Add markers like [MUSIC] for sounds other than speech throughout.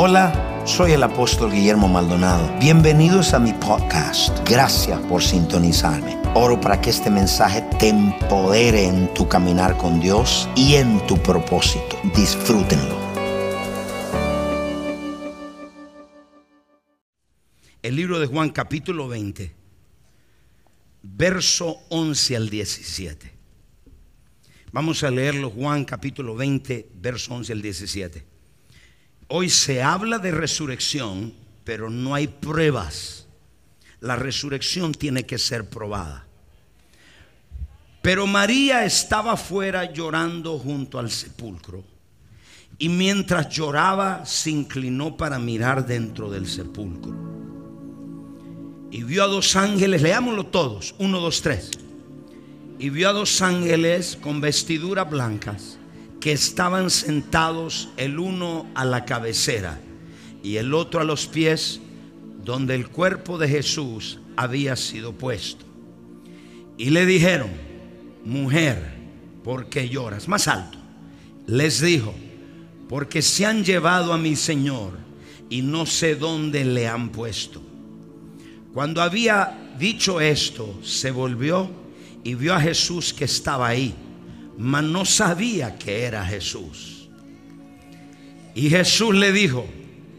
Hola, soy el apóstol Guillermo Maldonado. Bienvenidos a mi podcast. Gracias por sintonizarme. Oro para que este mensaje te empodere en tu caminar con Dios y en tu propósito. Disfrútenlo. El libro de Juan capítulo 20, verso 11 al 17. Vamos a leerlo Juan capítulo 20, verso 11 al 17. Hoy se habla de resurrección, pero no hay pruebas. La resurrección tiene que ser probada. Pero María estaba fuera llorando junto al sepulcro. Y mientras lloraba, se inclinó para mirar dentro del sepulcro. Y vio a dos ángeles, leámoslo todos, uno, dos, tres. Y vio a dos ángeles con vestiduras blancas que estaban sentados el uno a la cabecera y el otro a los pies donde el cuerpo de Jesús había sido puesto. Y le dijeron, mujer, ¿por qué lloras? Más alto. Les dijo, porque se han llevado a mi Señor y no sé dónde le han puesto. Cuando había dicho esto, se volvió y vio a Jesús que estaba ahí mas no sabía que era Jesús. Y Jesús le dijo,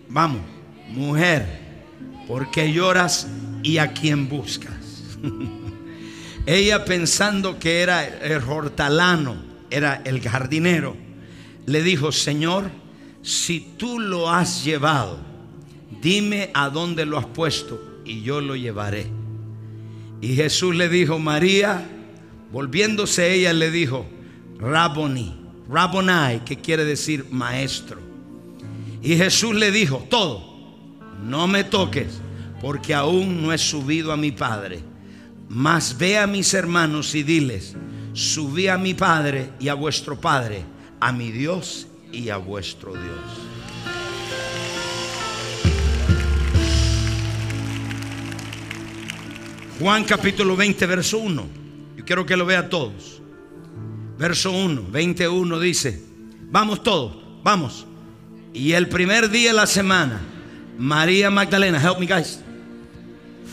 vamos, mujer, ¿por qué lloras y a quién buscas? [LAUGHS] Ella pensando que era el hortalano, era el jardinero, le dijo, Señor, si tú lo has llevado, dime a dónde lo has puesto y yo lo llevaré. Y Jesús le dijo, María, volviéndose ella le dijo, Rabboni, Rabbonai, que quiere decir maestro. Y Jesús le dijo, todo, no me toques, porque aún no he subido a mi Padre. Mas ve a mis hermanos y diles, subí a mi Padre y a vuestro Padre, a mi Dios y a vuestro Dios. Juan capítulo 20, verso 1. Yo quiero que lo vea todos. Verso 1, 21 dice, vamos todos, vamos. Y el primer día de la semana, María Magdalena, help me guys,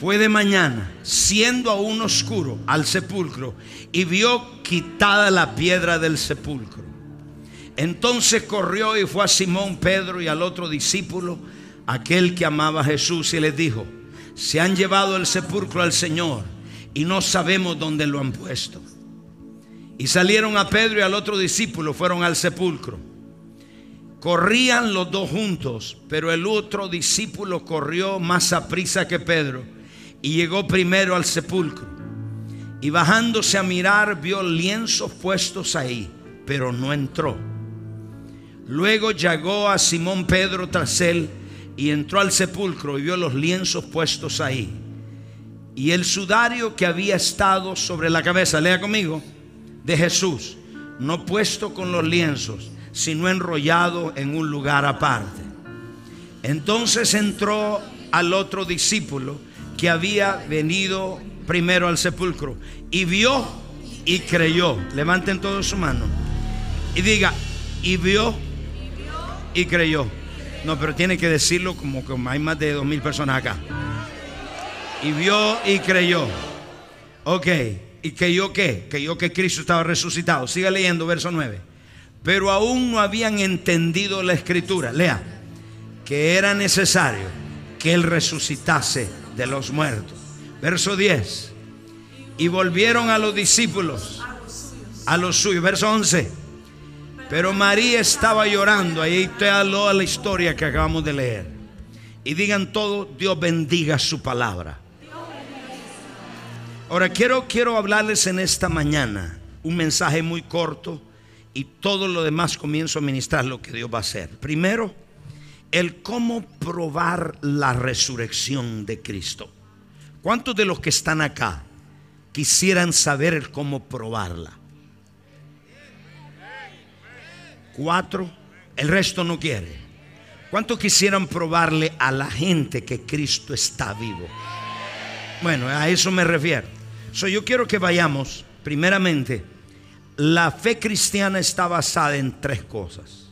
fue de mañana, siendo aún oscuro, al sepulcro y vio quitada la piedra del sepulcro. Entonces corrió y fue a Simón, Pedro y al otro discípulo, aquel que amaba a Jesús, y les dijo, se han llevado el sepulcro al Señor y no sabemos dónde lo han puesto. Y salieron a Pedro y al otro discípulo, fueron al sepulcro. Corrían los dos juntos, pero el otro discípulo corrió más a prisa que Pedro y llegó primero al sepulcro. Y bajándose a mirar, vio lienzos puestos ahí, pero no entró. Luego llegó a Simón Pedro tras él y entró al sepulcro y vio los lienzos puestos ahí. Y el sudario que había estado sobre la cabeza, lea conmigo de Jesús, no puesto con los lienzos, sino enrollado en un lugar aparte. Entonces entró al otro discípulo que había venido primero al sepulcro y vio y creyó. Levanten todos su mano y diga, y vio y creyó. No, pero tiene que decirlo como que hay más de dos mil personas acá. Y vio y creyó. Ok. ¿Y yo qué? Que yo que Cristo estaba resucitado. Siga leyendo verso 9. Pero aún no habían entendido la escritura. Lea. Que era necesario que Él resucitase de los muertos. Verso 10. Y volvieron a los discípulos. A los suyos. Verso 11. Pero María estaba llorando. Ahí te habló la historia que acabamos de leer. Y digan todo, Dios bendiga su palabra. Ahora quiero, quiero hablarles en esta mañana un mensaje muy corto y todo lo demás comienzo a ministrar lo que Dios va a hacer. Primero, el cómo probar la resurrección de Cristo. ¿Cuántos de los que están acá quisieran saber el cómo probarla? Cuatro, el resto no quiere. ¿Cuántos quisieran probarle a la gente que Cristo está vivo? Bueno, a eso me refiero yo quiero que vayamos, primeramente, la fe cristiana está basada en tres cosas.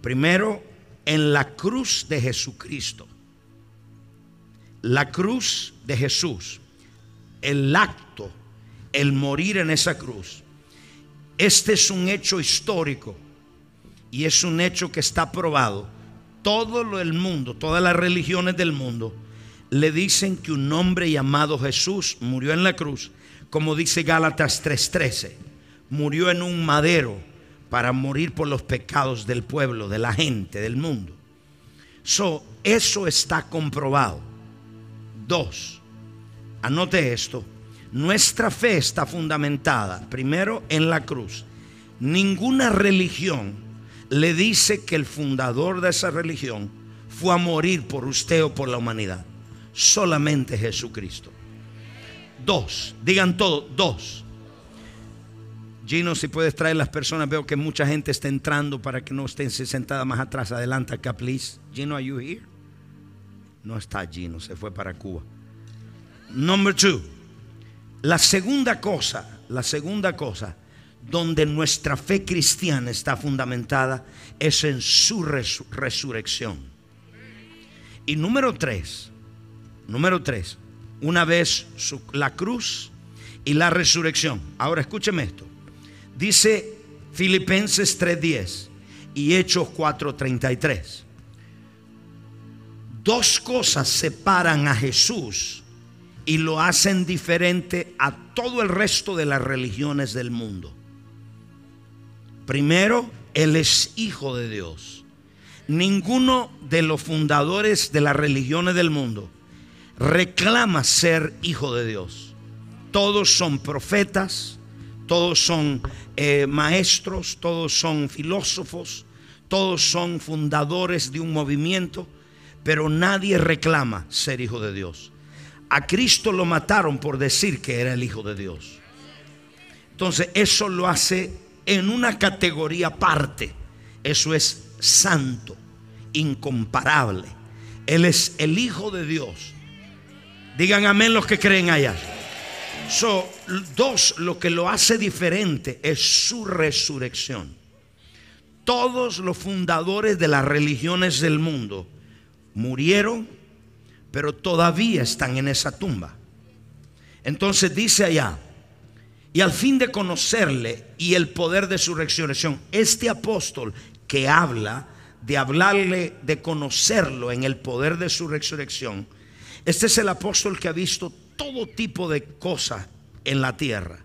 Primero, en la cruz de Jesucristo. La cruz de Jesús, el acto, el morir en esa cruz. Este es un hecho histórico y es un hecho que está probado. Todo el mundo, todas las religiones del mundo le dicen que un hombre llamado Jesús murió en la cruz, como dice Gálatas 3:13, murió en un madero para morir por los pecados del pueblo, de la gente, del mundo. So, eso está comprobado. Dos, anote esto, nuestra fe está fundamentada primero en la cruz. Ninguna religión le dice que el fundador de esa religión fue a morir por usted o por la humanidad solamente Jesucristo. Dos, digan todo, dos. Gino, si puedes traer las personas, veo que mucha gente está entrando para que no estén sentada más atrás. Adelante acá, please. Gino, are you here? No está Gino, se fue para Cuba. Number two. La segunda cosa, la segunda cosa donde nuestra fe cristiana está fundamentada es en su resurrección. Y número tres, Número tres, una vez la cruz y la resurrección. Ahora escúcheme esto. Dice Filipenses 3:10 y Hechos 4:33. Dos cosas separan a Jesús y lo hacen diferente a todo el resto de las religiones del mundo. Primero, Él es hijo de Dios. Ninguno de los fundadores de las religiones del mundo reclama ser hijo de Dios. Todos son profetas, todos son eh, maestros, todos son filósofos, todos son fundadores de un movimiento, pero nadie reclama ser hijo de Dios. A Cristo lo mataron por decir que era el hijo de Dios. Entonces eso lo hace en una categoría aparte. Eso es santo, incomparable. Él es el hijo de Dios Digan amén los que creen allá. So, dos, lo que lo hace diferente es su resurrección. Todos los fundadores de las religiones del mundo murieron, pero todavía están en esa tumba. Entonces dice allá, y al fin de conocerle y el poder de su resurrección, este apóstol que habla de hablarle, de conocerlo en el poder de su resurrección, este es el apóstol que ha visto todo tipo de cosas en la tierra.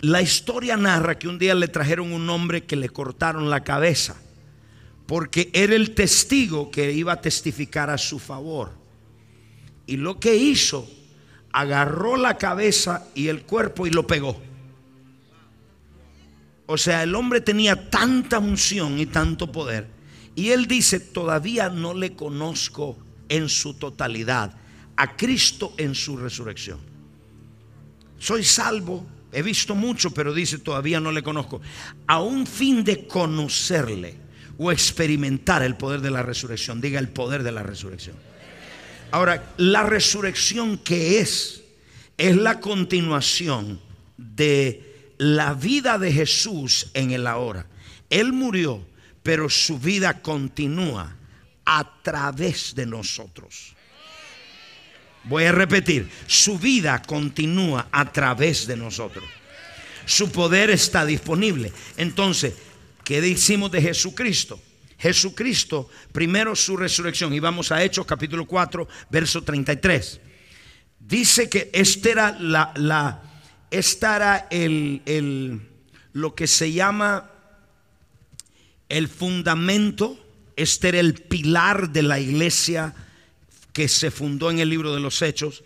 La historia narra que un día le trajeron un hombre que le cortaron la cabeza porque era el testigo que iba a testificar a su favor. Y lo que hizo, agarró la cabeza y el cuerpo y lo pegó. O sea, el hombre tenía tanta unción y tanto poder. Y él dice, todavía no le conozco en su totalidad, a Cristo en su resurrección. Soy salvo, he visto mucho, pero dice todavía no le conozco. A un fin de conocerle o experimentar el poder de la resurrección, diga el poder de la resurrección. Ahora, la resurrección que es, es la continuación de la vida de Jesús en el ahora. Él murió, pero su vida continúa a través de nosotros. Voy a repetir, su vida continúa a través de nosotros. Su poder está disponible. Entonces, ¿qué decimos de Jesucristo? Jesucristo, primero su resurrección. Y vamos a Hechos capítulo 4, verso 33. Dice que este era la, la esta el, el, lo que se llama el fundamento este era el pilar de la iglesia que se fundó en el libro de los Hechos.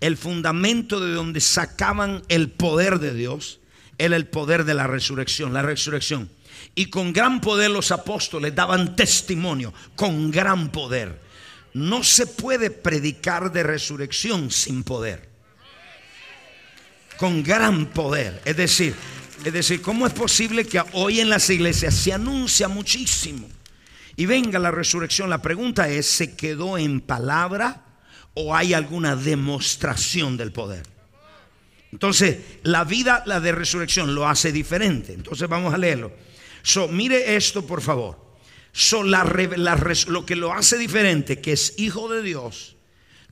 El fundamento de donde sacaban el poder de Dios era el poder de la resurrección, la resurrección. Y con gran poder los apóstoles daban testimonio, con gran poder. No se puede predicar de resurrección sin poder. Con gran poder. Es decir, es decir, ¿cómo es posible que hoy en las iglesias se anuncia muchísimo? Y venga la resurrección. La pregunta es, ¿se quedó en palabra o hay alguna demostración del poder? Entonces, la vida, la de resurrección, lo hace diferente. Entonces, vamos a leerlo. So, mire esto, por favor. lo que lo hace diferente, que es hijo de Dios,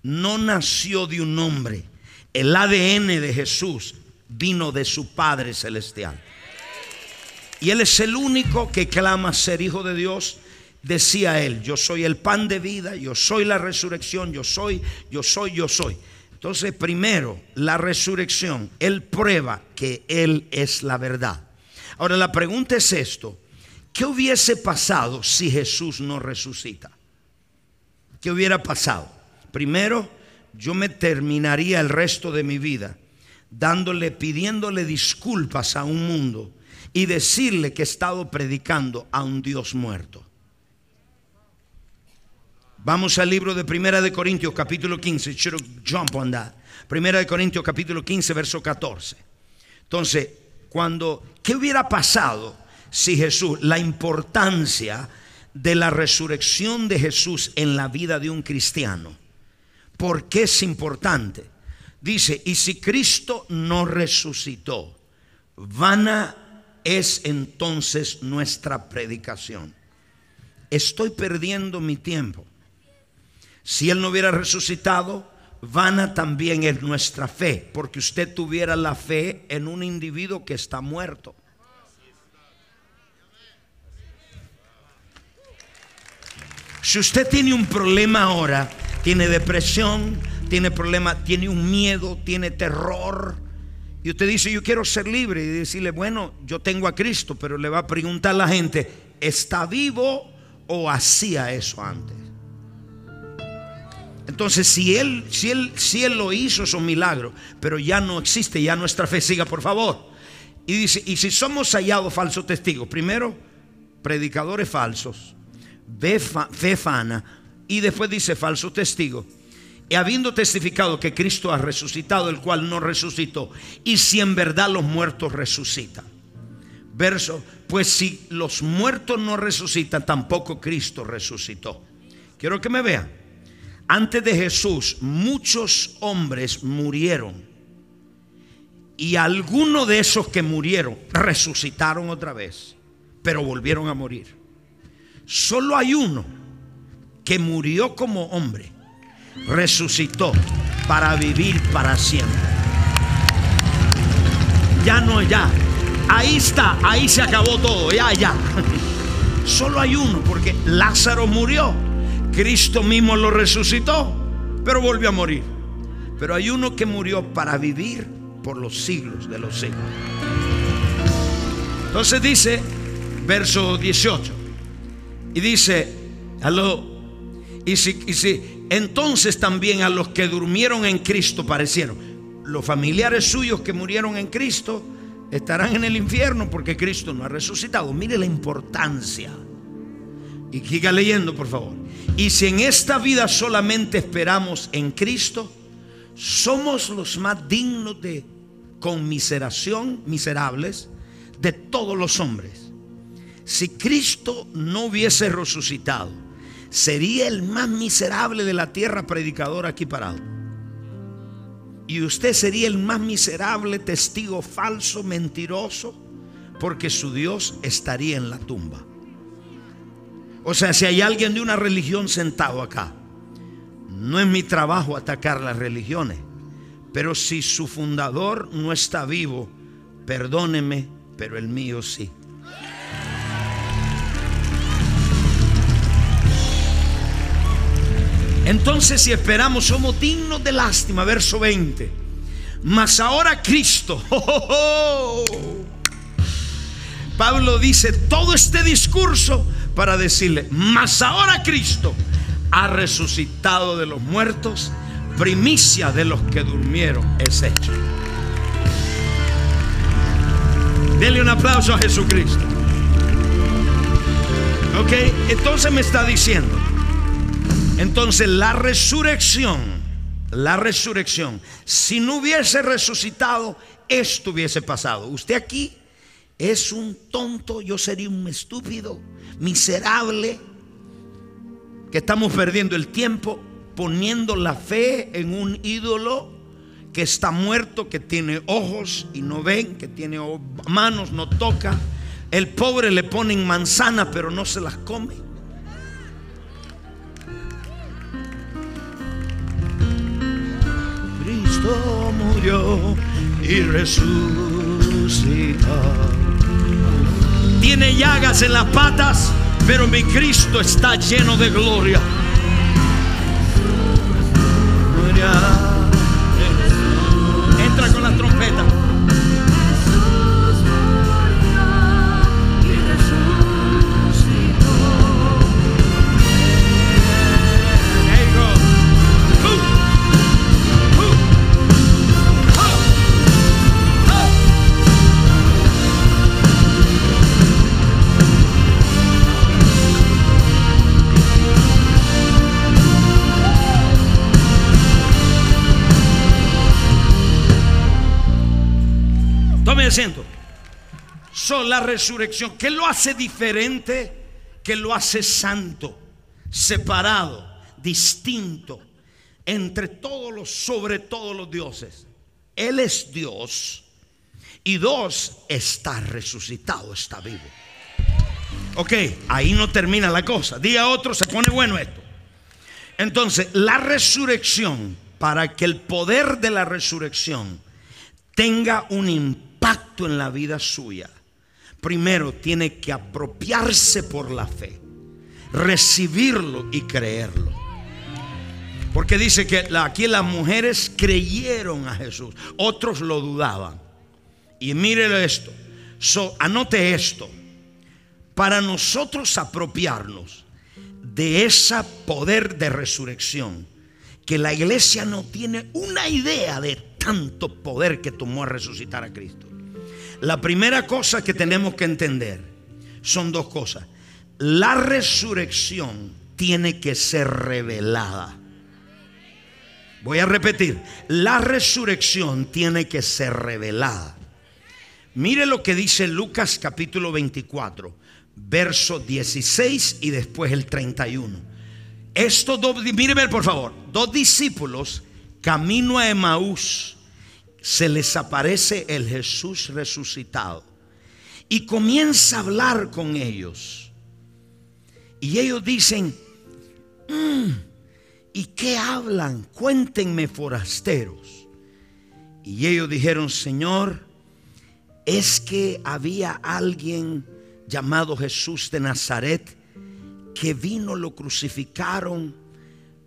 no nació de un hombre. El ADN de Jesús vino de su Padre Celestial. Y Él es el único que clama ser hijo de Dios. Decía Él, yo soy el pan de vida, yo soy la resurrección, yo soy, yo soy, yo soy. Entonces, primero, la resurrección, Él prueba que Él es la verdad. Ahora, la pregunta es esto, ¿qué hubiese pasado si Jesús no resucita? ¿Qué hubiera pasado? Primero, yo me terminaría el resto de mi vida dándole, pidiéndole disculpas a un mundo y decirle que he estado predicando a un Dios muerto. Vamos al libro de Primera de Corintios capítulo 15. jump on that. Primera de Corintios capítulo 15 verso 14. Entonces, cuando ¿qué hubiera pasado si Jesús la importancia de la resurrección de Jesús en la vida de un cristiano? ¿Por qué es importante? Dice, y si Cristo no resucitó, vana es entonces nuestra predicación. Estoy perdiendo mi tiempo. Si Él no hubiera resucitado, vana también es nuestra fe, porque usted tuviera la fe en un individuo que está muerto. Si usted tiene un problema ahora, tiene depresión, tiene problema, tiene un miedo, tiene terror. Y usted dice, yo quiero ser libre. Y decirle, bueno, yo tengo a Cristo, pero le va a preguntar a la gente, ¿está vivo o hacía eso antes? Entonces, si él, si él, si él lo hizo, es un milagro, pero ya no existe, ya nuestra fe siga, por favor. Y dice, y si somos hallados falsos testigos, primero, predicadores falsos, fe fana, y después dice falso testigo. Y habiendo testificado que Cristo ha resucitado, el cual no resucitó, y si en verdad los muertos resucitan. Verso, pues si los muertos no resucitan, tampoco Cristo resucitó. Quiero que me vean. Antes de Jesús, muchos hombres murieron. Y algunos de esos que murieron resucitaron otra vez, pero volvieron a morir. Solo hay uno que murió como hombre, resucitó para vivir para siempre. Ya no, ya. Ahí está, ahí se acabó todo, ya, ya. [LAUGHS] Solo hay uno, porque Lázaro murió. Cristo mismo lo resucitó, pero volvió a morir. Pero hay uno que murió para vivir por los siglos de los siglos. Entonces dice, verso 18, y dice, aló, y si, entonces también a los que durmieron en Cristo parecieron. Los familiares suyos que murieron en Cristo estarán en el infierno porque Cristo no ha resucitado. Mire la importancia. Y siga leyendo, por favor. Y si en esta vida solamente esperamos en Cristo, somos los más dignos de conmiseración, miserables, de todos los hombres. Si Cristo no hubiese resucitado, sería el más miserable de la tierra predicador aquí parado. Y usted sería el más miserable testigo falso, mentiroso, porque su Dios estaría en la tumba. O sea, si hay alguien de una religión sentado acá, no es mi trabajo atacar las religiones, pero si su fundador no está vivo, perdóneme, pero el mío sí. Entonces si esperamos somos dignos de lástima, verso 20. Mas ahora Cristo, [LAUGHS] Pablo dice todo este discurso para decirle, mas ahora Cristo ha resucitado de los muertos, primicia de los que durmieron es hecho. Dele un aplauso a Jesucristo. Ok, entonces me está diciendo entonces la resurrección, la resurrección, si no hubiese resucitado, esto hubiese pasado. Usted aquí es un tonto, yo sería un estúpido, miserable, que estamos perdiendo el tiempo poniendo la fe en un ídolo que está muerto, que tiene ojos y no ven, que tiene manos, no toca, El pobre le ponen manzana, pero no se las come. Cristo murió y resucitó. Tiene llagas en las patas, pero mi Cristo está lleno de gloria. Asiento. Son la resurrección. ¿Qué lo hace diferente? Que lo hace santo, separado, distinto, entre todos los, sobre todos los dioses. Él es Dios. Y dos, está resucitado, está vivo. Ok, ahí no termina la cosa. Día otro, se pone bueno esto. Entonces, la resurrección, para que el poder de la resurrección tenga un impacto en la vida suya, primero tiene que apropiarse por la fe, recibirlo y creerlo. Porque dice que aquí las mujeres creyeron a Jesús, otros lo dudaban. Y mire esto, anote esto, para nosotros apropiarnos de ese poder de resurrección, que la iglesia no tiene una idea de tanto poder que tomó a resucitar a Cristo. La primera cosa que tenemos que entender son dos cosas. La resurrección tiene que ser revelada. Voy a repetir, la resurrección tiene que ser revelada. Mire lo que dice Lucas capítulo 24, verso 16 y después el 31. Estos dos, míreme por favor, dos discípulos camino a Emaús, se les aparece el Jesús resucitado y comienza a hablar con ellos. Y ellos dicen, "Mm, ¿y qué hablan? Cuéntenme forasteros. Y ellos dijeron, Señor, es que había alguien llamado Jesús de Nazaret que vino, lo crucificaron,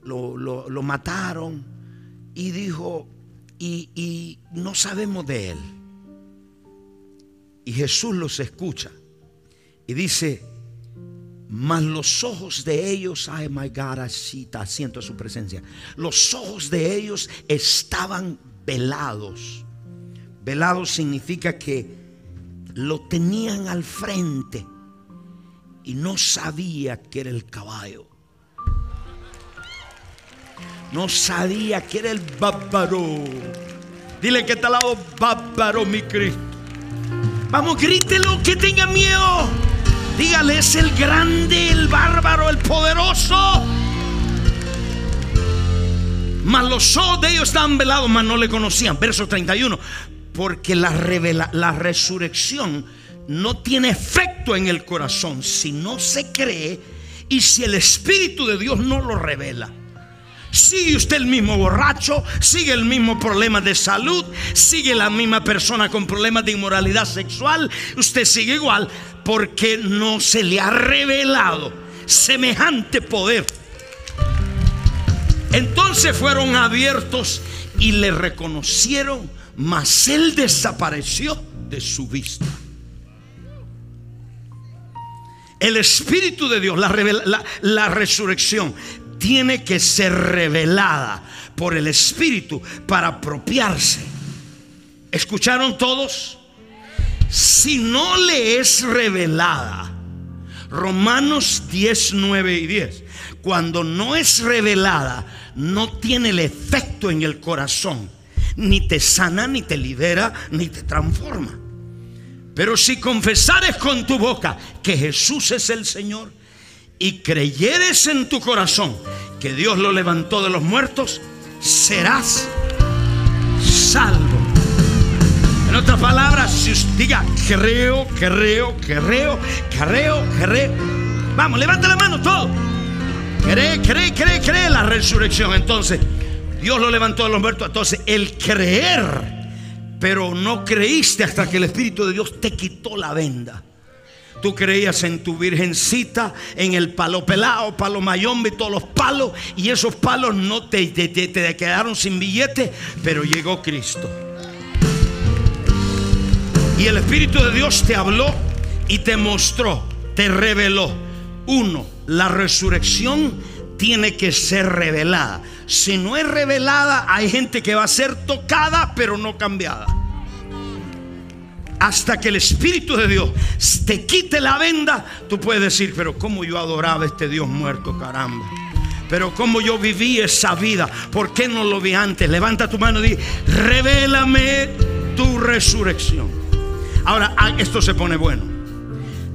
lo, lo- lo mataron y dijo, y, no sabemos de él. Y Jesús los escucha y dice, mas los ojos de ellos, ay my God, así siento su presencia. Los ojos de ellos estaban velados. Velado significa que lo tenían al frente y no sabía que era el caballo. No sabía que era el bárbaro. Dile que está al lado bárbaro, mi Cristo. Vamos, grítelo, que tenga miedo. Dígale, es el grande, el bárbaro, el poderoso. Mas los ojos de ellos estaban velados, mas no le conocían. Verso 31. Porque la, revela- la resurrección no tiene efecto en el corazón si no se cree y si el Espíritu de Dios no lo revela. Sigue usted el mismo borracho, sigue el mismo problema de salud, sigue la misma persona con problemas de inmoralidad sexual, usted sigue igual porque no se le ha revelado semejante poder. Entonces fueron abiertos y le reconocieron, mas él desapareció de su vista. El Espíritu de Dios, la, la resurrección, tiene que ser revelada por el Espíritu para apropiarse. ¿Escucharon todos? Si no le es revelada, Romanos 10, 9 y 10, cuando no es revelada, no tiene el efecto en el corazón, ni te sana, ni te libera, ni te transforma. Pero si confesares con tu boca que Jesús es el Señor y creyeres en tu corazón que Dios lo levantó de los muertos, serás salvo. En otras palabras, si usted diga creo, creo, creo, creo, creo. Vamos, levanta la mano todo. Cree, cree, cree, cree la resurrección. Entonces, Dios lo levantó de los muertos. Entonces, el creer, pero no creíste hasta que el Espíritu de Dios te quitó la venda. Tú creías en tu virgencita, en el palo pelado, palo mayombe, todos los palos, y esos palos no te, te, te- te quedaron sin billete, pero llegó Cristo. Y el Espíritu de Dios te habló y te mostró, te reveló. Uno, la resurrección tiene que ser revelada. Si no es revelada, hay gente que va a ser tocada, pero no cambiada. Hasta que el Espíritu de Dios te quite la venda, tú puedes decir, pero cómo yo adoraba a este Dios muerto, caramba. Pero cómo yo viví esa vida, ¿por qué no lo vi antes? Levanta tu mano y di, revélame tu resurrección. Ahora, ah, esto se pone bueno.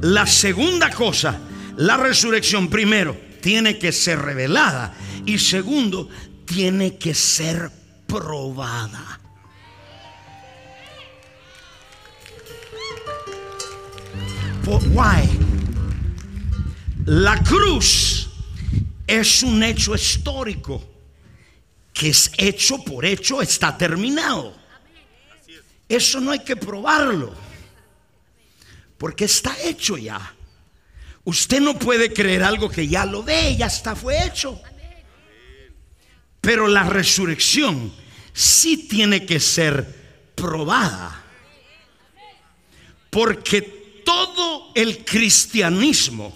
La segunda cosa, la resurrección, primero, tiene que ser revelada. Y segundo, tiene que ser probada. Why? La cruz es un hecho histórico que es hecho por hecho, está terminado. Eso no hay que probarlo, porque está hecho ya. Usted no puede creer algo que ya lo ve, ya está, fue hecho. Pero la resurrección sí tiene que ser probada. Porque todo el cristianismo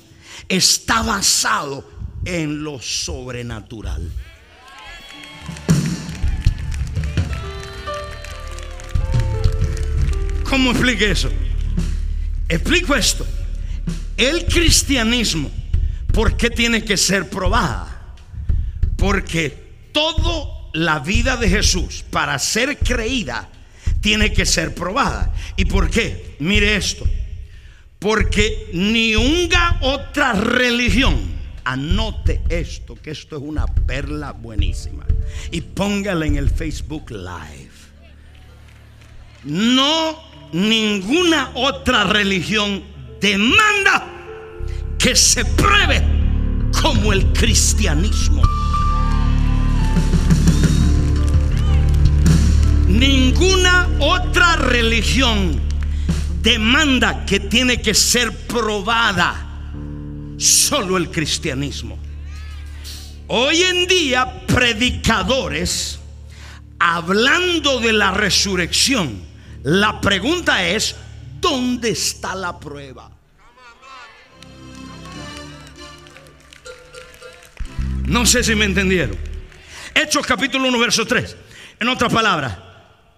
está basado en lo sobrenatural. ¿Cómo explique eso? Explico esto. El cristianismo, ¿por qué tiene que ser probada? Porque toda la vida de Jesús, para ser creída, tiene que ser probada. ¿Y por qué? Mire esto. Porque ni una otra religión, anote esto, que esto es una perla buenísima, y póngala en el Facebook Live. No ninguna otra religión demanda que se pruebe como el cristianismo. Ninguna otra religión demanda que tiene que ser probada. Solo el cristianismo. Hoy en día predicadores hablando de la resurrección, la pregunta es, ¿dónde está la prueba? No sé si me entendieron. Hechos capítulo 1, verso 3. En otras palabras,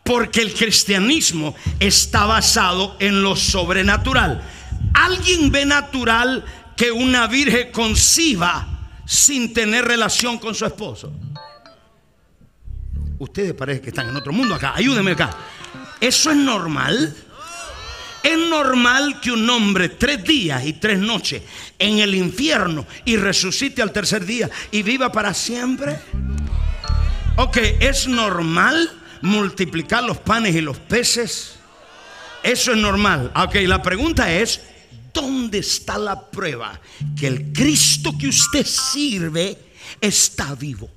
porque el cristianismo está basado en lo sobrenatural. ¿Alguien ve natural que una virgen conciba sin tener relación con su esposo? Ustedes parece que están en otro mundo acá. Ayúdenme acá. ¿Eso es normal? ¿Es normal que un hombre tres días y tres noches en el infierno y resucite al tercer día y viva para siempre? Ok, ¿es normal multiplicar los panes y los peces? Eso es normal. Ok, la pregunta es, ¿dónde está la prueba que el Cristo que usted sirve está vivo?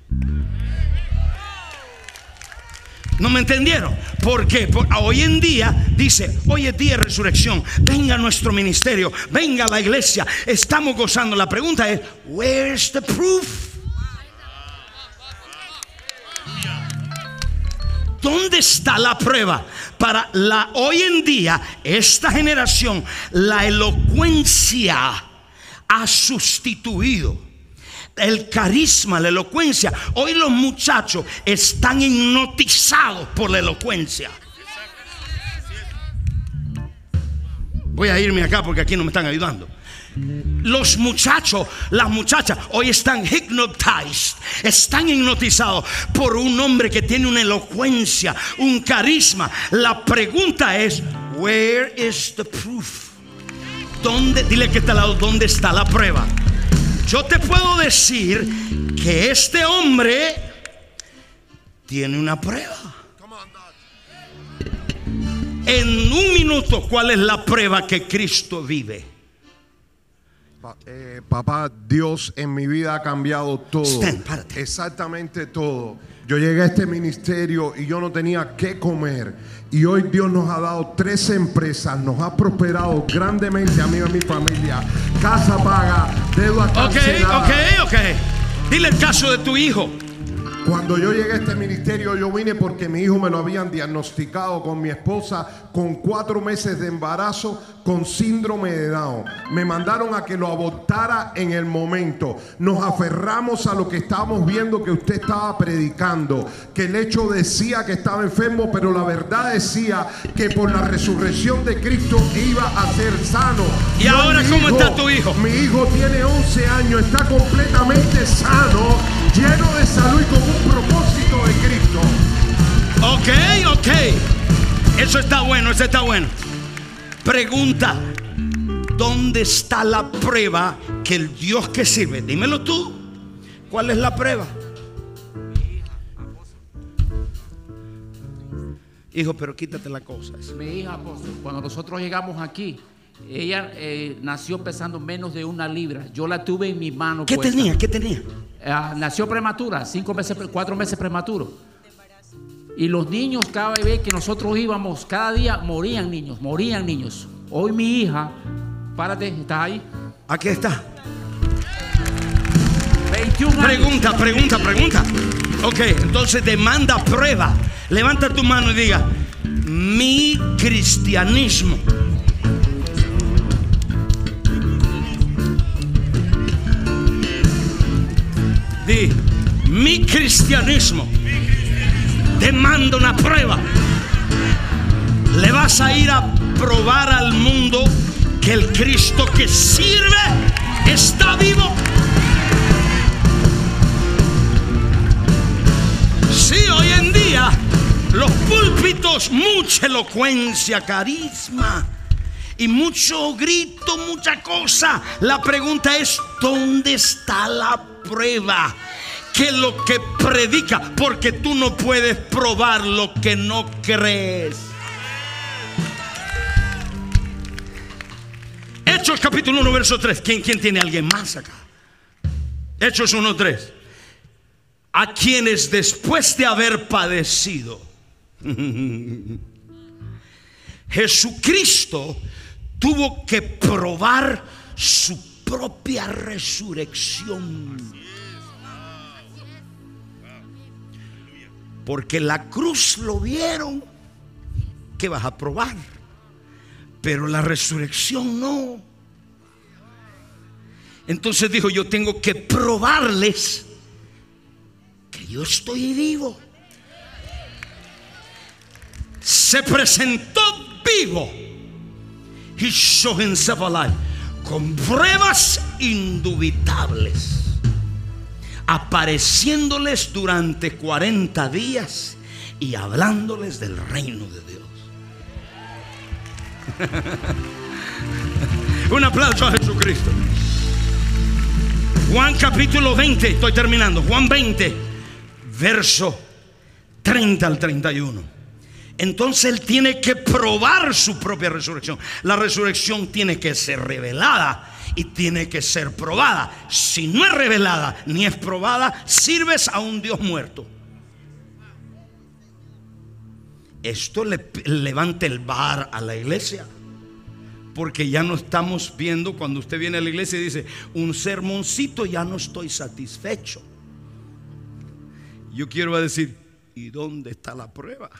¿No me entendieron? Porque hoy en día dice, hoy es día de resurrección, venga nuestro ministerio, venga la iglesia, estamos gozando. La pregunta es, where's the proof? ¿Dónde está la prueba? Para la hoy en día, esta generación, la elocuencia ha sustituido el carisma, la elocuencia. Hoy los muchachos están hipnotizados por la elocuencia. Voy a irme acá porque aquí no me están ayudando. Los muchachos, las muchachas, hoy están hypnotized, están hipnotizados por un hombre que tiene una elocuencia, un carisma. La pregunta es, where is the proof? ¿Dónde? Dile que está al lado, ¿dónde está la prueba? Yo te puedo decir que este hombre tiene una prueba. en un minuto cuál es la prueba que Cristo vive. Pa- eh, papá, Dios en mi vida ha cambiado todo. Stand, párate. Exactamente todo. Yo llegué a este ministerio y yo no tenía qué comer. Y hoy Dios nos ha dado tres empresas, nos ha prosperado grandemente a mí y a mi familia. Casa paga, deuda Ok, cancelada. ok, ok. Dile el caso de tu hijo. Cuando yo llegué a este ministerio, yo vine porque mi hijo me lo habían diagnosticado con mi esposa con cuatro meses de embarazo con síndrome de Down. Me mandaron a que lo abortara en el momento. Nos aferramos a lo que estábamos viendo que usted estaba predicando, que el hecho decía que estaba enfermo, pero la verdad decía que por la resurrección de Cristo iba a ser sano. ¿Y ahora cómo está tu hijo? Mi hijo tiene 11 años, está completamente sano, lleno de salud y con un propósito de Cristo. Ok, ok. Eso está bueno, eso está bueno. Pregunta, ¿dónde está la prueba que el Dios que sirve? Dímelo tú. ¿Cuál es la prueba? Hijo, pero quítate la cosa. Mi hija, apóstol, cuando nosotros llegamos aquí, ella eh, nació pesando menos de una libra. Yo la tuve en mi mano. ¿Qué puesta. tenía? ¿Qué tenía? Ah, nació prematura, cinco meses, cuatro meses prematuro. Y los niños, cada vez que nosotros íbamos, cada día morían niños, morían niños. Hoy mi hija, párate, ¿estás ahí? Aquí está. 21 años. Pregunta, pregunta, pregunta. Ok, entonces demanda prueba. Levanta tu mano y diga, mi cristianismo. Di, mi cristianismo demanda una prueba. Le vas a ir a probar al mundo que el Cristo que sirve está vivo. Sí, hoy en día los púlpitos, mucha elocuencia, carisma y mucho grito, mucha cosa. La pregunta es, ¿dónde está la prueba? Que lo que predica, porque tú no puedes probar lo que no crees. Hechos capítulo 1, verso 3. ¿Quién, quién tiene alguien más acá? Hechos 1, 3 a quienes después de haber padecido, [LAUGHS] Jesucristo tuvo que probar su propia resurrección. Porque la cruz lo vieron, que vas a probar, pero la resurrección no. Entonces dijo, yo tengo que probarles que yo estoy vivo. Se presentó vivo. He showed himself alive. Con pruebas indubitables. Apareciéndoles durante 40 días y hablándoles del reino de Dios. [LAUGHS] Un aplauso a Jesucristo. Juan capítulo 20, estoy terminando. Juan 20, verso 30 al 31. Entonces él tiene que probar su propia resurrección. La resurrección tiene que ser revelada y tiene que ser probada. Si no es revelada ni es probada, sirves a un Dios muerto. Esto le levanta el bar a la iglesia. Porque ya no estamos viendo cuando usted viene a la iglesia y dice, un sermoncito ya no estoy satisfecho. Yo quiero decir, ¿y dónde está la prueba?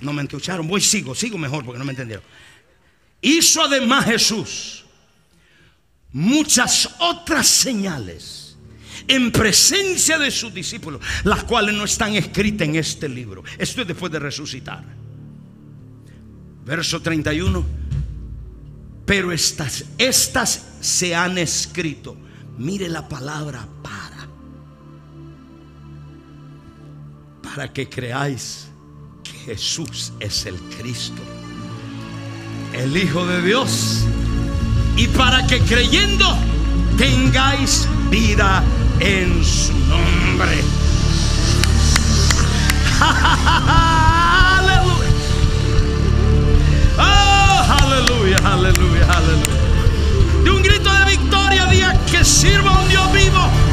No me escucharon. Voy, sigo, sigo mejor porque no me entendieron. Hizo además Jesús muchas otras señales en presencia de sus discípulos, las cuales no están escritas en este libro. Esto es después de resucitar. Verso 31. Pero estas, estas se han escrito. Mire la palabra para. Para que creáis Jesús es el Cristo, el Hijo de Dios. Y para que creyendo tengáis vida en su nombre. [LAUGHS] Aleluya. Oh, aleluya, aleluya, aleluya. De un grito de victoria, diga que sirva a un Dios vivo.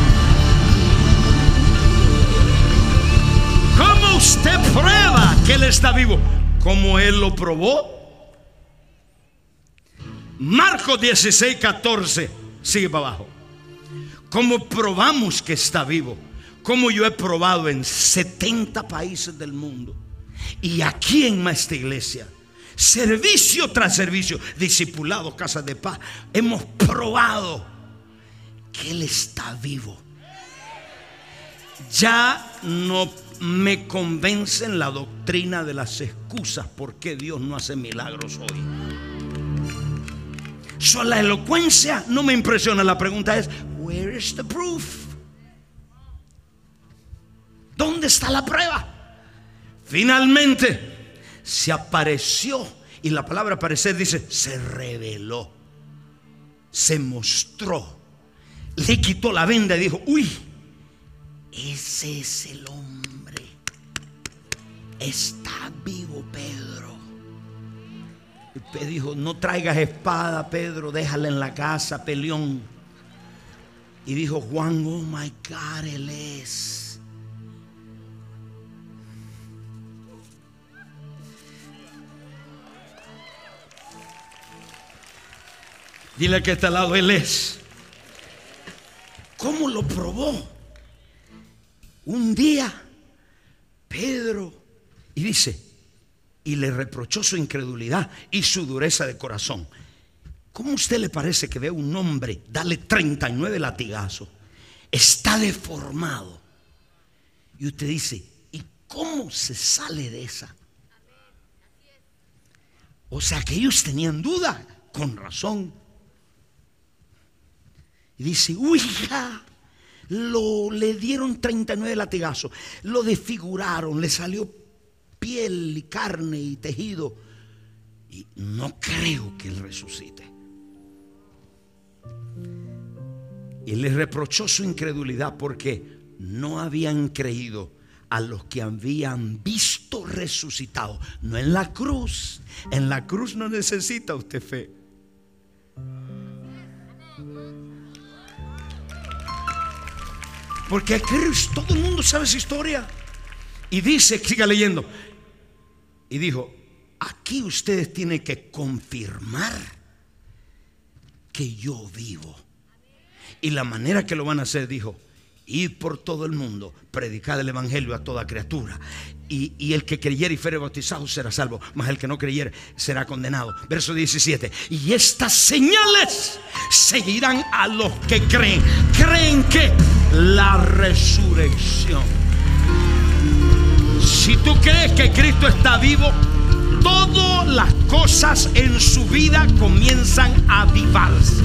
Usted prueba que Él está vivo? ¿Cómo Él lo probó? Marcos 16, 14. Sigue para abajo. ¿Cómo probamos que está vivo? Como yo he probado en 70 países del mundo. Y aquí en esta iglesia. Servicio tras servicio. Discipulado, casa de paz. Hemos probado que Él está vivo. Ya no me convencen la doctrina de las excusas por qué Dios no hace milagros hoy. So, la elocuencia no me impresiona. La pregunta es, where is the proof? ¿Dónde está la prueba? Finalmente se apareció y la palabra aparecer dice, se reveló, se mostró, le quitó la venda y dijo, uy, ese es el hombre, está vivo Pedro. Y Pedro dijo, no traigas espada, Pedro, déjala en la casa, peleón. Y dijo Juan, oh my God, él es. Dile que está al lado, Él es. ¿Cómo lo probó? Un día, Pedro, y dice, y le reprochó su incredulidad y su dureza de corazón. ¿Cómo a usted le parece que ve a un hombre darle 39 latigazos? Está deformado. Y usted dice, ¿y cómo se sale de esa? O sea que ellos tenían duda, con razón. Y dice, uy, lo, le dieron 39 latigazos, lo desfiguraron, le salió piel y carne y tejido. Y no creo que él resucite. Y le reprochó su incredulidad porque no habían creído a los que habían visto resucitado. No en la cruz. En la cruz no necesita usted fe. Porque Cristo, todo el mundo sabe esa historia. Y dice, siga leyendo. Y dijo, aquí ustedes tienen que confirmar que yo vivo. Y la manera que lo van a hacer, dijo, ir por todo el mundo, predicar el evangelio a toda criatura. Y, y, el que creyere y fuere bautizado será salvo, mas el que no creyere será condenado. Verso 17. Y estas señales seguirán a los que creen. Creen que la resurrección. Si tú crees que Cristo está vivo, todas las cosas en su vida comienzan a avivarse.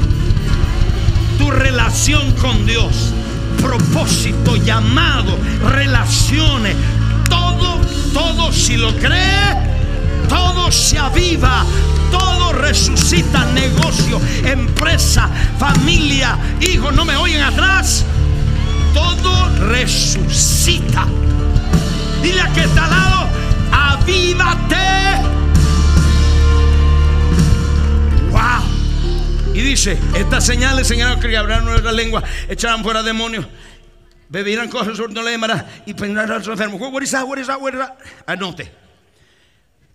Tu relación con Dios, propósito, llamado, relaciones, todo, todo si lo cree, todo se aviva, todo resucita, negocio, empresa, familia, hijos, no me oyen atrás, todo resucita. Dile a que está al lado, avívate. Wow. Y dice, estas señales señalan que hablarán nuestra lengua, echarán fuera demonios beberán cosas no le llamará y pondrán a los enfermos. What is that? What is that? What is? Anote.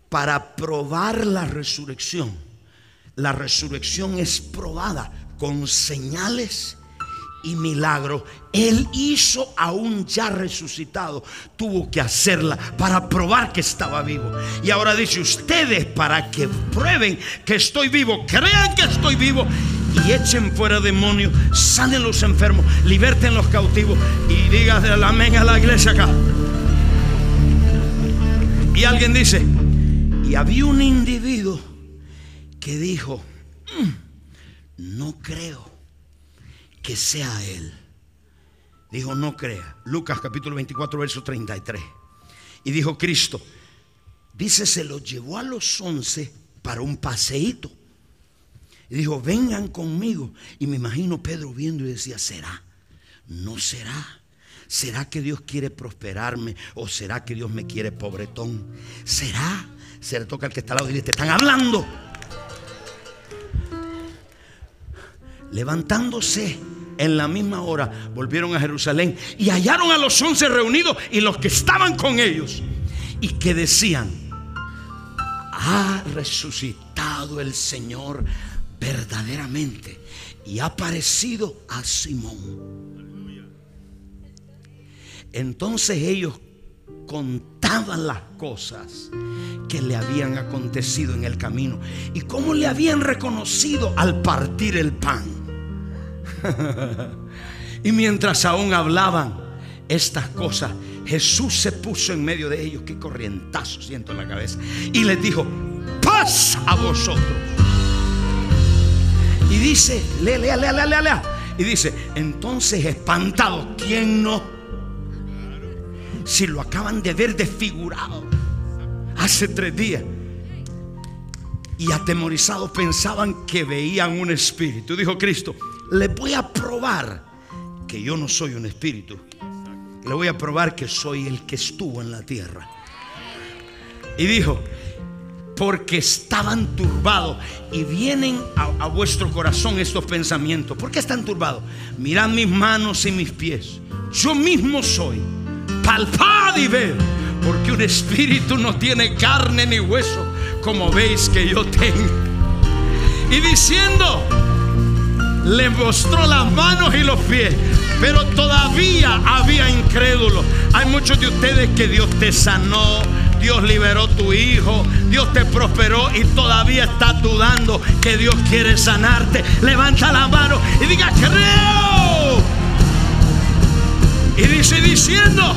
Para probar la resurrección, la resurrección es probada con señales y milagros. Él hizo aún ya resucitado, tuvo que hacerla para probar que estaba vivo. Y ahora dice, ustedes para que prueben que estoy vivo, crean que estoy vivo y echen fuera demonios, sanen los enfermos, liberten los cautivos y digan el amén a la iglesia acá. Y alguien dice, y había un individuo que dijo, "Mm, no creo que sea él. Dijo, no crea. Lucas capítulo 24, verso 33. Y dijo Cristo, dice, se lo llevó a los once para un paseíto. Y dijo, vengan conmigo. Y me imagino Pedro viendo y decía, ¿será? ¿No será? ¿Será que Dios quiere prosperarme o será que Dios me quiere pobretón? ¿Será? Se le toca al que está al lado y dice, te están hablando. Levantándose en la misma hora, volvieron a Jerusalén y hallaron a los once reunidos y los que estaban con ellos y que decían, ha resucitado el Señor verdaderamente y ha parecido a Simón. Entonces ellos contaban las cosas que le habían acontecido en el camino y cómo le habían reconocido al partir el pan. [LAUGHS] y mientras aún hablaban estas cosas, Jesús se puso en medio de ellos, que corrientazo siento en la cabeza, y les dijo, paz a vosotros. Y dice, lea, lea, lea, lea, lea. Y dice, entonces espantado, ¿quién no? Si lo acaban de ver desfigurado hace tres días. Y atemorizados pensaban que veían un espíritu. Dijo Cristo, le voy a probar que yo no soy un espíritu. Le voy a probar que soy el que estuvo en la tierra. Y dijo, porque estaban turbados y vienen a, vuestro corazón estos pensamientos. ¿Por qué están turbados? Mirad mis manos y mis pies. Yo mismo soy. Palpad y ved. Porque un espíritu no tiene carne ni hueso, como veis que yo tengo. Y diciendo, le mostró las manos y los pies. Pero todavía había incrédulos. Hay muchos de ustedes que Dios te sanó, Dios liberó tu hijo, Dios te prosperó y todavía estás dudando que Dios quiere sanarte. Levanta la mano y diga, creo. Y dice diciendo,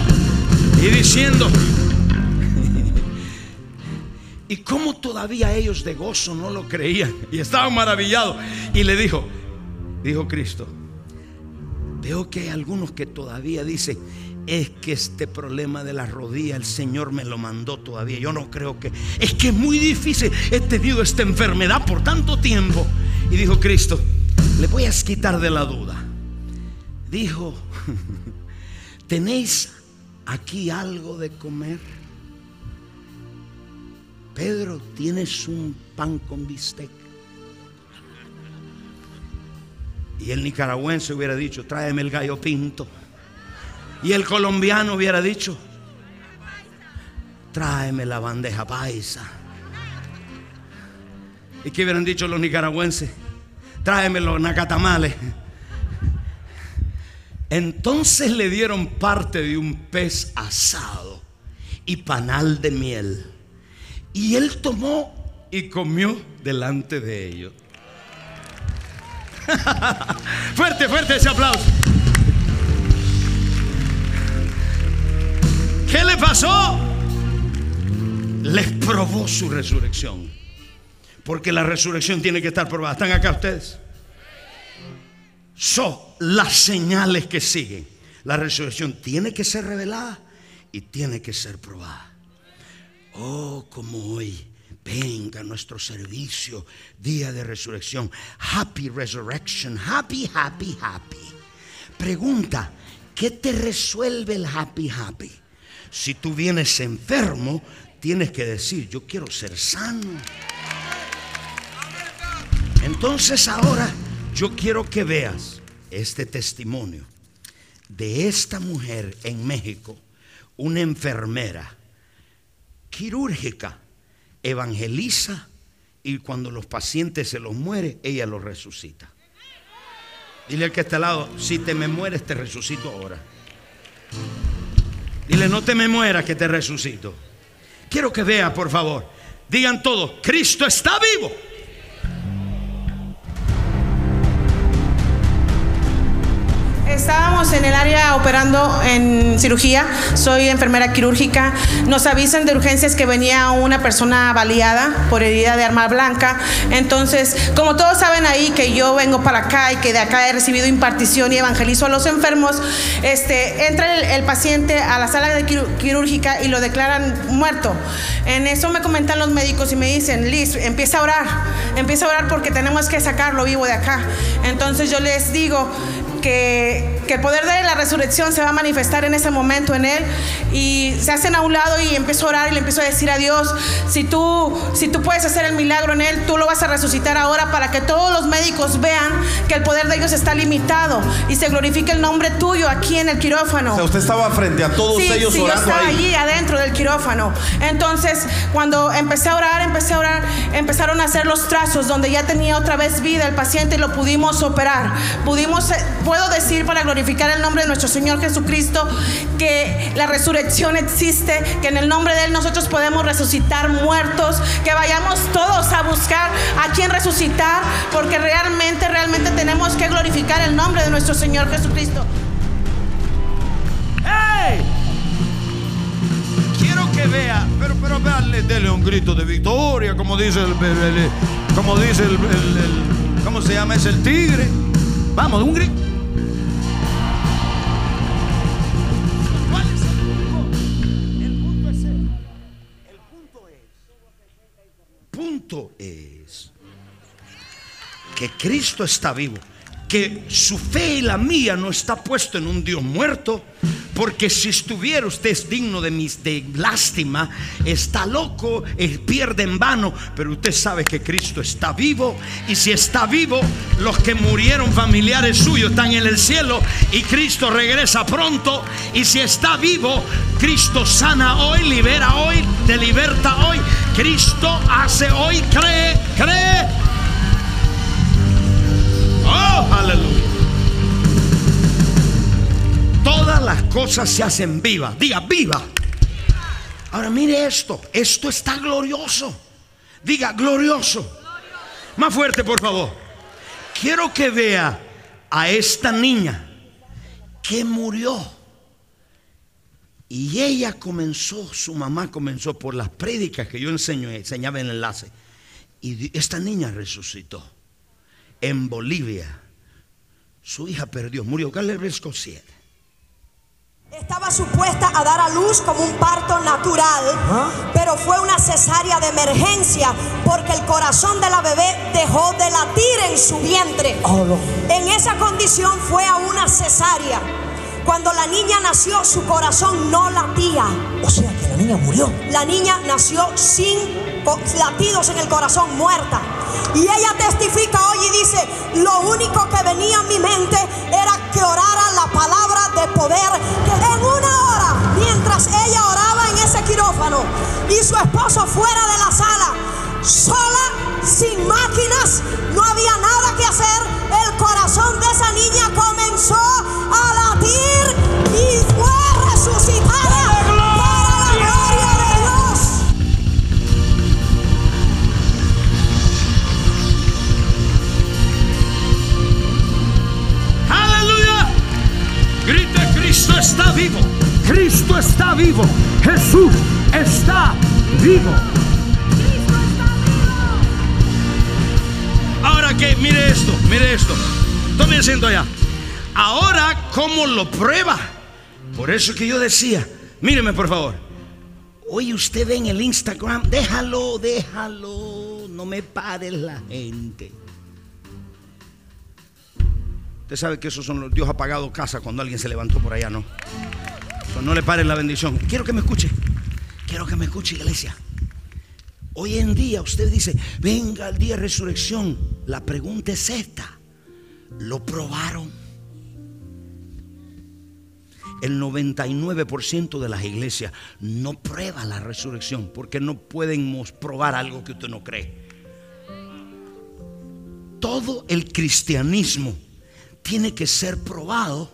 y diciendo. [LAUGHS] Y como todavía ellos de gozo no lo creían y estaban maravillados. Y le dijo, dijo Cristo, veo que hay algunos que todavía dicen, es que este problema de la rodilla el Señor me lo mandó todavía. Yo no creo que... Es que es muy difícil. He tenido esta enfermedad por tanto tiempo. Y dijo Cristo, le voy a quitar de la duda. Dijo, [LAUGHS] ¿tenéis aquí algo de comer? Pedro, ¿tienes un pan con bistec? Y el nicaragüense hubiera dicho, tráeme el gallo pinto. Y el colombiano hubiera dicho, tráeme la bandeja paisa. ¿Y qué hubieran dicho los nicaragüenses? Tráeme los nacatamales. Entonces le dieron parte de un pez asado y panal de miel. Y él tomó y comió delante de ellos. [LAUGHS] fuerte, fuerte ese aplauso. ¿Qué le pasó? Les probó su resurrección. Porque la resurrección tiene que estar probada. ¿Están acá ustedes? Son las señales que siguen. La resurrección tiene que ser revelada y tiene que ser probada. Oh, como hoy venga nuestro servicio, día de resurrección. Happy resurrection, happy, happy, happy. Pregunta, ¿qué te resuelve el happy, happy? Si tú vienes enfermo, tienes que decir, yo quiero ser sano. Entonces ahora yo quiero que veas este testimonio de esta mujer en México, una enfermera quirúrgica, evangeliza y cuando los pacientes se los muere, ella los resucita. Dile al que está al lado, si te me mueres, te resucito ahora. Dile, no te me mueras que te resucito. Quiero que vea, por favor. Digan todos, Cristo está vivo. Estábamos en el área operando en cirugía, soy enfermera quirúrgica. Nos avisan de urgencias que venía una persona baleada por herida de arma blanca. Entonces, como todos saben ahí que yo vengo para acá y que de acá he recibido impartición y evangelizo a los enfermos, este, entra el, el paciente a la sala de quirúrgica y lo declaran muerto. En eso me comentan los médicos y me dicen, Liz, empieza a orar, empieza a orar porque tenemos que sacarlo vivo de acá. Entonces yo les digo, que, que el poder de la resurrección se va a manifestar en ese momento en él. Y se hacen a un lado y empezó a orar y le empezó a decir a Dios, si tú, si tú puedes hacer el milagro en él, tú lo vas a resucitar ahora para que todos los médicos vean que el poder de ellos está limitado y se glorifique el nombre tuyo aquí en el quirófano. O sea, usted estaba frente a todos Sí, ellos sí, yo orando estaba ahí. allí adentro del quirófano. Entonces, cuando empecé a orar, empecé a orar, empezaron a hacer los trazos donde ya tenía otra vez vida el paciente y lo pudimos operar. Pudimos, eh, puedo decir para glorificar el nombre de nuestro Señor Jesucristo que la resurrección existe, que en el nombre de Él nosotros podemos resucitar muertos, que vayamos todos a buscar a quien resucitar, porque realmente, realmente tenemos que glorificar el nombre de nuestro Señor Jesucristo. ¡Hey! Quiero que vea, pero, pero dale, dele un grito de victoria, como dice el, como dice el- ¿cómo se llama? Es el tigre. Vamos, un grito. Que Cristo está vivo, que su fe y la mía no está puesto en un Dios muerto, porque si estuviera usted es digno de, mis, de lástima, está loco, eh, pierde en vano, pero usted sabe que Cristo está vivo y si está vivo, los que murieron familiares suyos están en el cielo y Cristo regresa pronto y si está vivo, Cristo sana hoy, libera hoy, te liberta hoy, Cristo hace hoy, cree, cree. Aleluya. Todas las cosas se hacen vivas. Diga, viva. Ahora mire esto. Esto está glorioso. Diga, glorioso. Más fuerte, por favor. Quiero que vea a esta niña que murió. Y ella comenzó, su mamá comenzó por las prédicas que yo enseño, enseñaba en el enlace. Y esta niña resucitó en Bolivia. Su hija perdió, murió. ¿Cuál es el versículo 7? Estaba supuesta a dar a luz como un parto natural, pero fue una cesárea de emergencia porque el corazón de la bebé dejó de latir en su vientre. En esa condición fue a una cesárea. Cuando la niña nació, su corazón no latía. O sea que la niña murió. La niña nació sin latidos en el corazón, muerta. Y ella testifica hoy y dice, lo único que venía a mi mente era que orara la palabra de poder, que en una hora, mientras ella oraba en ese quirófano y su esposo fuera de la sala, sola, sin máquinas, no había nada que hacer, el corazón de esa niña comenzó vivo. Jesús está vivo. Ahora que, mire esto, mire esto. Tome asiento allá. Ahora, ¿cómo lo prueba? Por eso que yo decía, míreme por favor. Oye, usted ve en el Instagram, déjalo, déjalo, no me pares la gente. Usted sabe que esos son los Dios ha pagado casa cuando alguien se levantó por allá, ¿no? No le pare la bendición. Quiero que me escuche. Quiero que me escuche, iglesia. Hoy en día usted dice, venga el día de resurrección. La pregunta es esta. ¿Lo probaron? El 99% de las iglesias no prueba la resurrección porque no pueden probar algo que usted no cree. Todo el cristianismo tiene que ser probado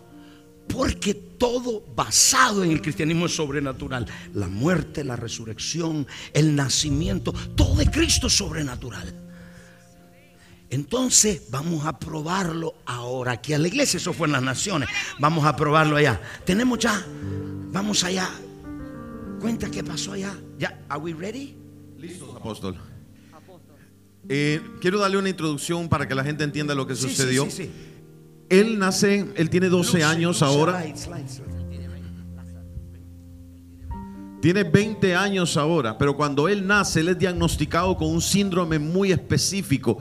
porque todo basado en el cristianismo es sobrenatural. La muerte, la resurrección, el nacimiento, todo de Cristo es sobrenatural. Entonces vamos a probarlo ahora aquí a la iglesia. Eso fue en las naciones. Vamos a probarlo allá. Tenemos ya. Vamos allá. Cuenta qué pasó allá. Ya, are we ready? Listos, apóstol. Eh, quiero darle una introducción para que la gente entienda lo que sí, sucedió. sí, sí. Él nace, él tiene 12 Luce, años ahora. Tiene 20 años ahora, pero cuando él nace, él es diagnosticado con un síndrome muy específico.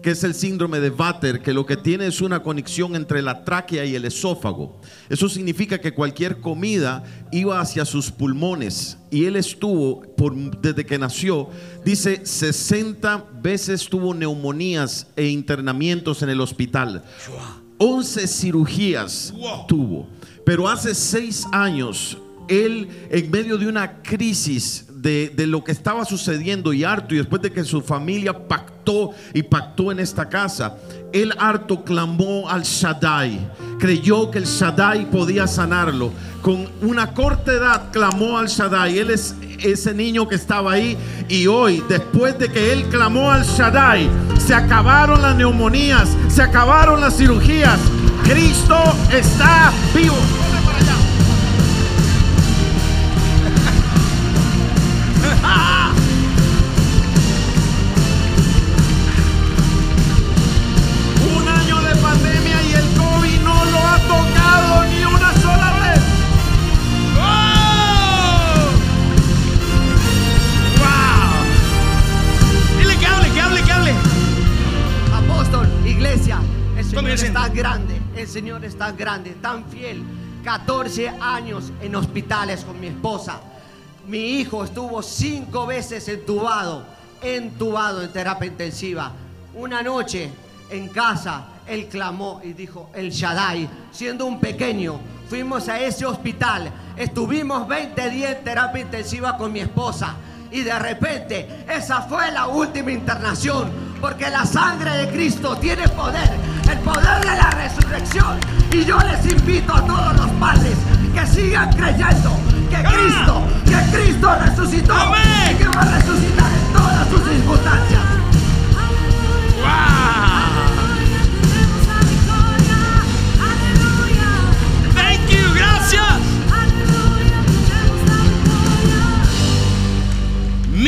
que es el síndrome de Vater, que lo que tiene es una conexión entre la tráquea y el esófago. Eso significa que cualquier comida iba hacia sus pulmones y él estuvo, por, desde que nació, dice 60 veces tuvo neumonías e internamientos en el hospital. 11 cirugías tuvo. Pero hace seis años, él en medio de una crisis de, de lo que estaba sucediendo y harto, y después de que su familia pactó y pactó en esta casa, él harto clamó al Shaddai, creyó que el Shaddai podía sanarlo. Con una corta edad clamó al Shaddai. Él es ese niño que estaba ahí y hoy, después de que él clamó al Shaddai, se acabaron las neumonías, se acabaron las cirugías. Cristo está vivo. Señor está grande, el Señor está grande, tan fiel. 14 años en hospitales con mi esposa. Mi hijo estuvo cinco veces entubado, entubado en terapia intensiva. Una noche en casa, él clamó y dijo, el Shaddai, siendo un pequeño, fuimos a ese hospital, estuvimos 20 días en terapia intensiva con mi esposa. Y de repente, esa fue la última internación, porque la sangre de Cristo tiene poder, el poder de la resurrección. Y yo les invito a todos los padres que sigan creyendo que Cristo, que Cristo resucitó y que va a resucitar en todas sus circunstancias. Thank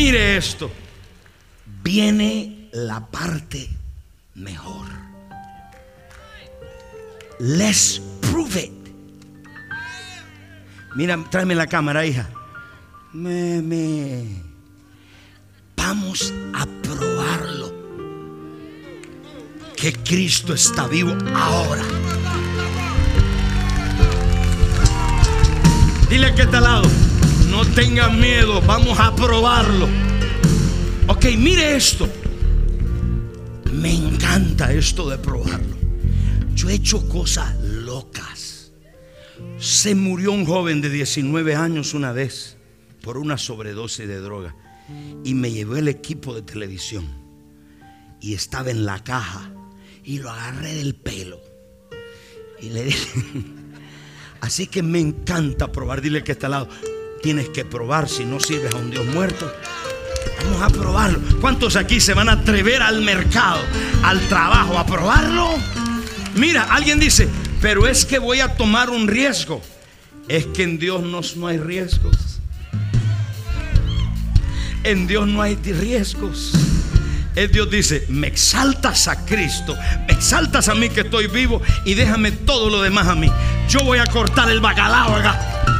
Mire esto. Viene la parte mejor. Let's prove it. Mira, tráeme la cámara, hija. Me, me. Vamos a probarlo. Que Cristo está vivo ahora. Dile que está al lado. No tenga miedo, vamos a probarlo. Ok, mire esto. Me encanta esto de probarlo. Yo he hecho cosas locas. Se murió un joven de 19 años una vez por una sobredosis de droga. Y me llevó el equipo de televisión. Y estaba en la caja. Y lo agarré del pelo. Y le dije, [LAUGHS] Así que me encanta probar. Dile que está al lado. Tienes que probar si no sirves a un Dios muerto. Vamos a probarlo. ¿Cuántos aquí se van a atrever al mercado, al trabajo, a probarlo? Mira, alguien dice, pero es que voy a tomar un riesgo. Es que en Dios no, hay riesgos. En Dios no hay riesgos. El Dios dice, me exaltas a Cristo, me exaltas a mí que estoy vivo y déjame todo lo demás a mí. Yo voy a cortar el bacalao acá.